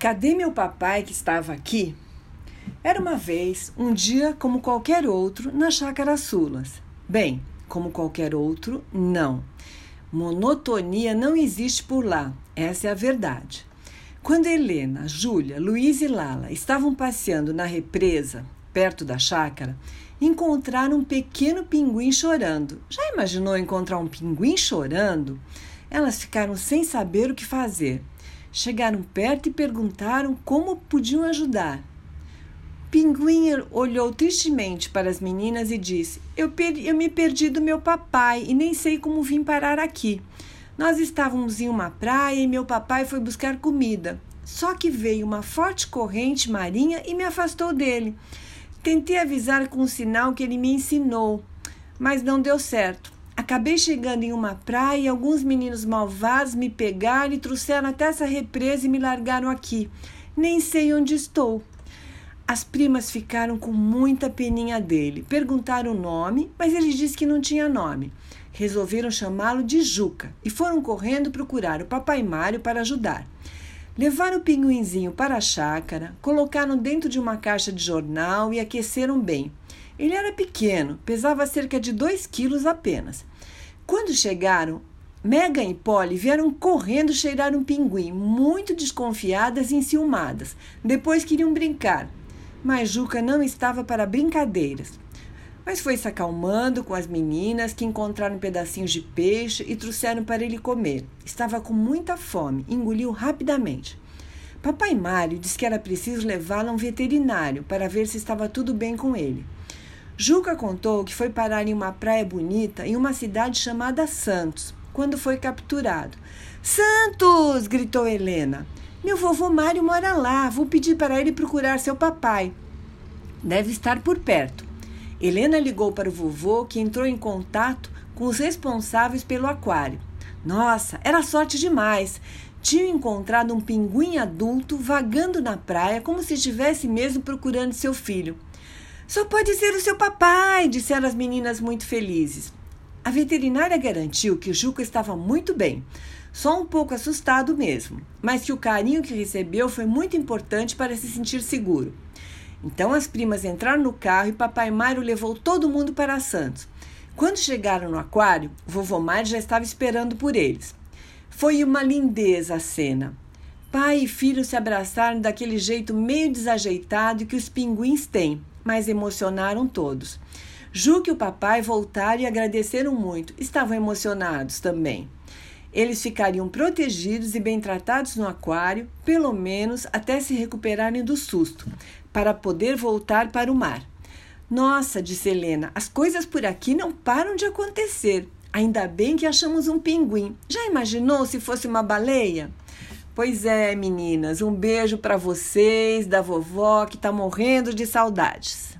Cadê meu papai que estava aqui? Era uma vez, um dia como qualquer outro, na chácara Sulas. Bem, como qualquer outro, não. Monotonia não existe por lá, essa é a verdade. Quando Helena, Júlia, Luiz e Lala estavam passeando na represa, perto da chácara, encontraram um pequeno pinguim chorando. Já imaginou encontrar um pinguim chorando? Elas ficaram sem saber o que fazer. Chegaram perto e perguntaram como podiam ajudar. Pinguim olhou tristemente para as meninas e disse: eu, eu me perdi do meu papai e nem sei como vim parar aqui. Nós estávamos em uma praia e meu papai foi buscar comida. Só que veio uma forte corrente marinha e me afastou dele. Tentei avisar com um sinal que ele me ensinou, mas não deu certo. Acabei chegando em uma praia e alguns meninos malvados me pegaram e trouxeram até essa represa e me largaram aqui. Nem sei onde estou. As primas ficaram com muita peninha dele. Perguntaram o nome, mas ele disse que não tinha nome. Resolveram chamá-lo de Juca e foram correndo procurar o papai Mário para ajudar. Levaram o pinguinzinho para a chácara, colocaram dentro de uma caixa de jornal e aqueceram bem. Ele era pequeno, pesava cerca de 2 quilos apenas. Quando chegaram, Megan e Polly vieram correndo cheirar um pinguim, muito desconfiadas e enciumadas. Depois queriam brincar, mas Juca não estava para brincadeiras. Mas foi se acalmando com as meninas que encontraram pedacinhos de peixe e trouxeram para ele comer. Estava com muita fome, engoliu rapidamente. Papai Mário disse que era preciso levá-lo a um veterinário para ver se estava tudo bem com ele. Juca contou que foi parar em uma praia bonita em uma cidade chamada Santos, quando foi capturado. Santos! gritou Helena. Meu vovô Mário mora lá. Vou pedir para ele procurar seu papai. Deve estar por perto. Helena ligou para o vovô, que entrou em contato com os responsáveis pelo aquário. Nossa, era sorte demais. Tinham encontrado um pinguim adulto vagando na praia como se estivesse mesmo procurando seu filho. Só pode ser o seu papai, disseram as meninas muito felizes. A veterinária garantiu que o Juca estava muito bem, só um pouco assustado mesmo, mas que o carinho que recebeu foi muito importante para se sentir seguro. Então as primas entraram no carro e papai Mário levou todo mundo para Santos. Quando chegaram no aquário, vovô Mário já estava esperando por eles. Foi uma lindeza a cena. Pai e filho se abraçaram daquele jeito meio desajeitado que os pinguins têm mas emocionaram todos. Ju e o papai voltaram e agradeceram muito. Estavam emocionados também. Eles ficariam protegidos e bem tratados no aquário, pelo menos até se recuperarem do susto, para poder voltar para o mar. Nossa, disse Helena, as coisas por aqui não param de acontecer. Ainda bem que achamos um pinguim. Já imaginou se fosse uma baleia? Pois é, meninas, um beijo para vocês, da vovó que está morrendo de saudades.